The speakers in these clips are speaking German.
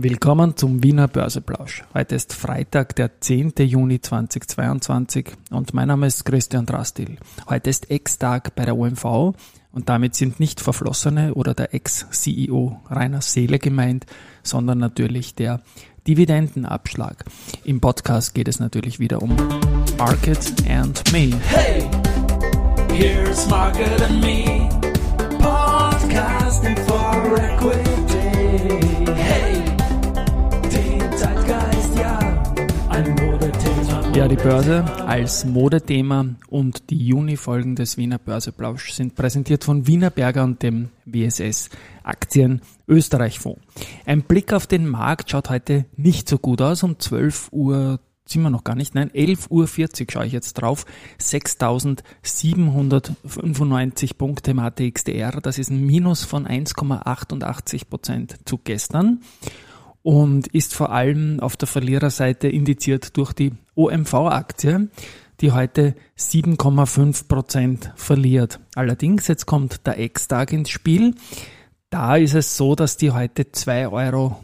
Willkommen zum Wiener Börseplausch. Heute ist Freitag, der 10. Juni 2022 und mein Name ist Christian Drastil. Heute ist Ex-Tag bei der OMV und damit sind nicht Verflossene oder der Ex-CEO Rainer Seele gemeint, sondern natürlich der Dividendenabschlag. Im Podcast geht es natürlich wieder um Market and Me. Hey, here's Market and Me, podcasting for Equity. Ja, die Börse als Modethema und die Juni-Folgen des Wiener Börseplausch sind präsentiert von Wiener Berger und dem WSS Aktien Österreich Fonds. Ein Blick auf den Markt schaut heute nicht so gut aus. Um 12 Uhr sind wir noch gar nicht, nein, 11.40 Uhr schaue ich jetzt drauf, 6.795 Punkte im ATXDR, das ist ein Minus von 1,88 Prozent zu gestern und ist vor allem auf der Verliererseite indiziert durch die OMV-Aktie, die heute 7,5 Prozent verliert. Allerdings, jetzt kommt der Ex-Tag ins Spiel. Da ist es so, dass die heute 2,30 Euro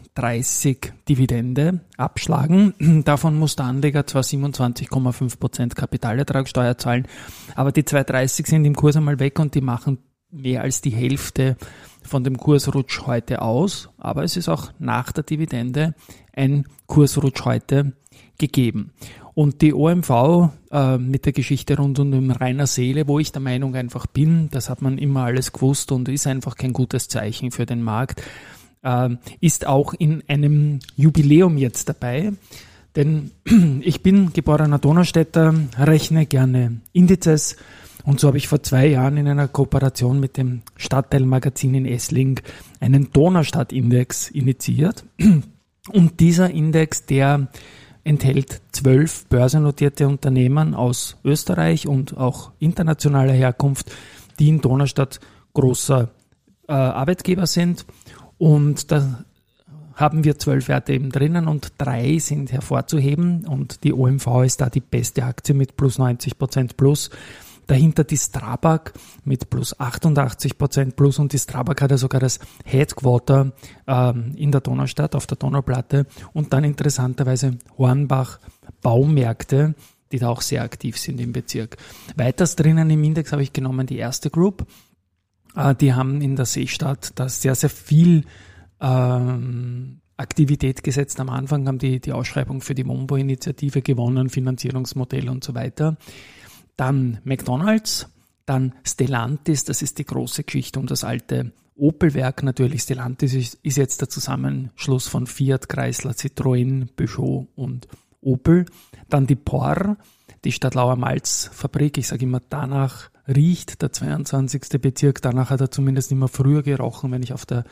Dividende abschlagen. Davon muss der Anleger zwar 27,5 Prozent Kapitalertragssteuer zahlen, aber die 2,30 sind im Kurs einmal weg und die machen mehr als die Hälfte von dem Kursrutsch heute aus. Aber es ist auch nach der Dividende ein Kursrutsch heute gegeben. Und die OMV äh, mit der Geschichte rund um den Rainer Seele, wo ich der Meinung einfach bin, das hat man immer alles gewusst und ist einfach kein gutes Zeichen für den Markt, äh, ist auch in einem Jubiläum jetzt dabei. Denn ich bin geborener Donaustädter, rechne gerne Indizes und so habe ich vor zwei Jahren in einer Kooperation mit dem Stadtteilmagazin in Essling einen Donaustadt-Index initiiert. Und dieser Index, der enthält zwölf börsennotierte Unternehmen aus Österreich und auch internationaler Herkunft, die in Donaustadt großer äh, Arbeitgeber sind. Und da haben wir zwölf Werte eben drinnen und drei sind hervorzuheben und die OMV ist da die beste Aktie mit plus 90 Prozent plus. Dahinter die Strabag mit plus 88 Prozent plus und die Strabag hat ja sogar das Headquarter ähm, in der Donaustadt auf der Donauplatte und dann interessanterweise Hornbach Baumärkte, die da auch sehr aktiv sind im Bezirk. Weiters drinnen im Index habe ich genommen die erste Group. Äh, die haben in der Seestadt da sehr, sehr viel ähm, Aktivität gesetzt. Am Anfang haben die die Ausschreibung für die Mombo-Initiative gewonnen, Finanzierungsmodell und so weiter dann McDonald's, dann Stellantis, das ist die große Geschichte um das alte Opel-Werk natürlich. Stellantis ist, ist jetzt der Zusammenschluss von Fiat, Chrysler, Citroën, Peugeot und Opel. Dann die POR, die Stadtlauer Malzfabrik. Ich sage immer, danach riecht der 22. Bezirk. Danach hat er zumindest immer früher gerochen, wenn ich auf der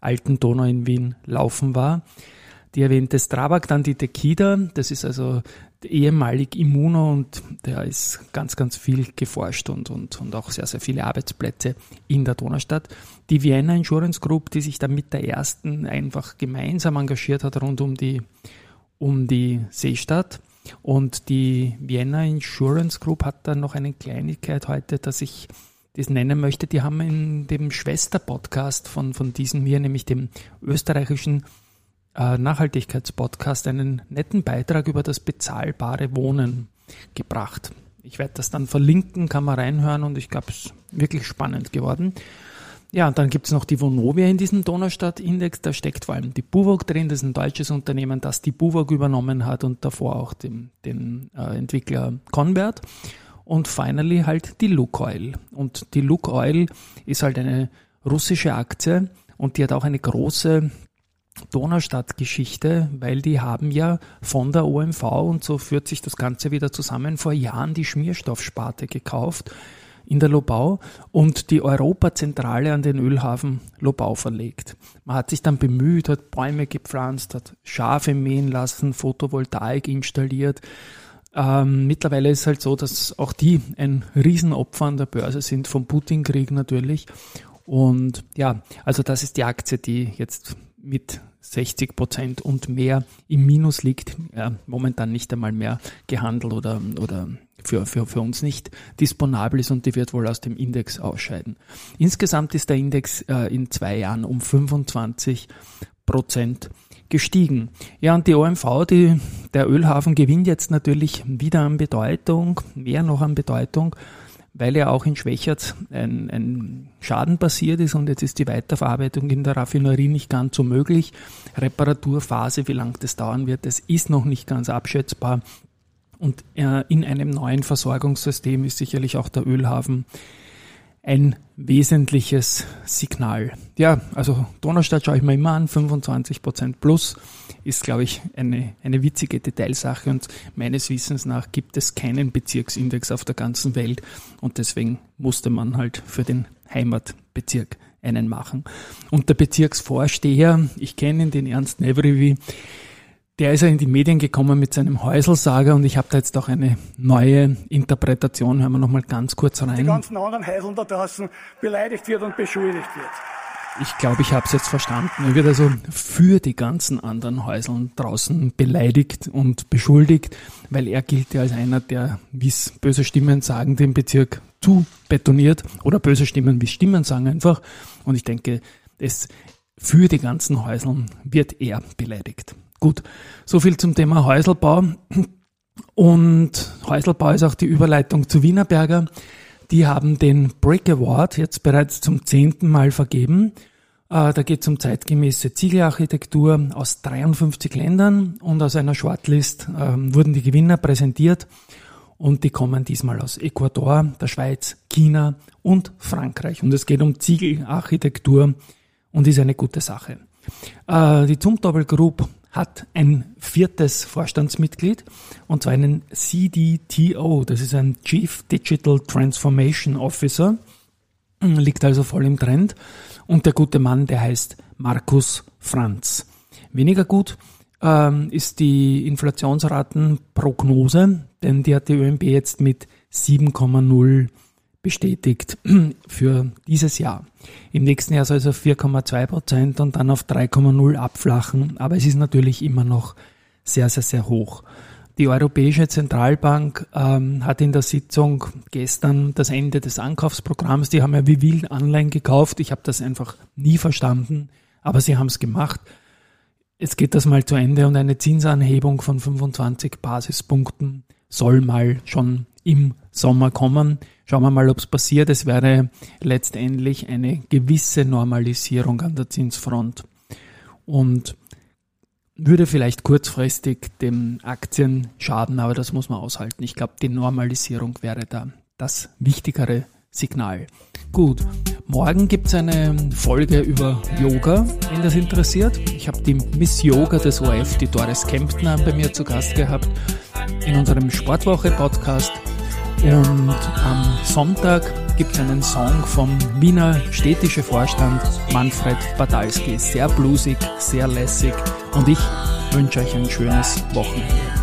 alten Donau in Wien laufen war. Die erwähnte Strabag, dann die Tequila, das ist also ehemalig Immuno und da ist ganz, ganz viel geforscht und, und, und auch sehr, sehr viele Arbeitsplätze in der Donaustadt. Die Vienna Insurance Group, die sich da mit der ersten einfach gemeinsam engagiert hat rund um die, um die Seestadt. Und die Vienna Insurance Group hat dann noch eine Kleinigkeit heute, dass ich das nennen möchte. Die haben in dem Schwester-Podcast von, von diesem hier, nämlich dem österreichischen äh, Nachhaltigkeitspodcast einen netten Beitrag über das bezahlbare Wohnen gebracht. Ich werde das dann verlinken, kann man reinhören und ich glaube, es ist wirklich spannend geworden. Ja, und dann gibt es noch die Vonovia in diesem Donaustadt-Index. Da steckt vor allem die Buwog drin. Das ist ein deutsches Unternehmen, das die Buwog übernommen hat und davor auch den, den äh, Entwickler Convert. Und finally halt die Lukoil. Und die Lukoil ist halt eine russische Aktie und die hat auch eine große Donaustadt-Geschichte, weil die haben ja von der OMV und so führt sich das Ganze wieder zusammen, vor Jahren die Schmierstoffsparte gekauft in der Lobau und die Europazentrale an den Ölhafen Lobau verlegt. Man hat sich dann bemüht, hat Bäume gepflanzt, hat Schafe mähen lassen, Photovoltaik installiert. Ähm, mittlerweile ist es halt so, dass auch die ein Riesenopfer an der Börse sind, vom Putin-Krieg natürlich. Und ja, also das ist die Aktie, die jetzt mit 60 Prozent und mehr im Minus liegt, ja, momentan nicht einmal mehr gehandelt oder, oder für, für, für uns nicht disponabel ist und die wird wohl aus dem Index ausscheiden. Insgesamt ist der Index äh, in zwei Jahren um 25 Prozent gestiegen. Ja, und die OMV, die, der Ölhafen gewinnt jetzt natürlich wieder an Bedeutung, mehr noch an Bedeutung, weil ja auch in Schwächert ein, ein Schaden passiert ist und jetzt ist die Weiterverarbeitung in der Raffinerie nicht ganz so möglich. Reparaturphase, wie lang das dauern wird, das ist noch nicht ganz abschätzbar. Und äh, in einem neuen Versorgungssystem ist sicherlich auch der Ölhafen ein wesentliches Signal. Ja, also Donaustadt schaue ich mir immer an, 25 Prozent plus ist, glaube ich, eine, eine witzige Detailsache und meines Wissens nach gibt es keinen Bezirksindex auf der ganzen Welt und deswegen musste man halt für den Heimatbezirk einen machen. Und der Bezirksvorsteher, ich kenne ihn, den Ernst Nevrivi, der ist ja in die Medien gekommen mit seinem Häuselsager und ich habe da jetzt auch eine neue Interpretation. Hören wir nochmal ganz kurz rein. Die ganzen anderen Häuseln da draußen beleidigt wird und beschuldigt wird. Ich glaube, ich habe es jetzt verstanden. Er wird also für die ganzen anderen Häuseln draußen beleidigt und beschuldigt, weil er gilt ja als einer, der, wie es böse Stimmen sagen, den Bezirk zu betoniert oder böse Stimmen wie Stimmen sagen einfach. Und ich denke, es für die ganzen Häuseln wird er beleidigt. Gut, so viel zum Thema Häuselbau. Und Häuselbau ist auch die Überleitung zu Wienerberger. Die haben den Brick Award jetzt bereits zum zehnten Mal vergeben. Äh, da geht es um zeitgemäße Ziegelarchitektur aus 53 Ländern und aus einer Shortlist ähm, wurden die Gewinner präsentiert und die kommen diesmal aus Ecuador, der Schweiz, China und Frankreich. Und es geht um Ziegelarchitektur und ist eine gute Sache. Äh, die Zumtobel Group hat ein viertes Vorstandsmitglied und zwar einen CDTO, das ist ein Chief Digital Transformation Officer, liegt also voll im Trend und der gute Mann, der heißt Markus Franz. Weniger gut ähm, ist die Inflationsratenprognose, denn die hat die ÖMB jetzt mit 7,0 bestätigt für dieses Jahr. Im nächsten Jahr soll es auf 4,2 Prozent und dann auf 3,0 abflachen, aber es ist natürlich immer noch sehr, sehr, sehr hoch. Die Europäische Zentralbank ähm, hat in der Sitzung gestern das Ende des Ankaufsprogramms, die haben ja wie wild Anleihen gekauft. Ich habe das einfach nie verstanden, aber sie haben es gemacht. Jetzt geht das mal zu Ende und eine Zinsanhebung von 25 Basispunkten soll mal schon im Sommer kommen. Schauen wir mal, ob es passiert. Es wäre letztendlich eine gewisse Normalisierung an der Zinsfront und würde vielleicht kurzfristig den Aktien schaden, aber das muss man aushalten. Ich glaube, die Normalisierung wäre da das wichtigere Signal. Gut, morgen gibt es eine Folge über Yoga, wenn das interessiert. Ich habe die Miss Yoga des ORF, die Doris Kemptner, bei mir zu Gast gehabt in unserem Sportwoche-Podcast. Und am Sonntag gibt es einen Song vom Wiener städtische Vorstand Manfred Badalski. Sehr bluesig, sehr lässig und ich wünsche euch ein schönes Wochenende.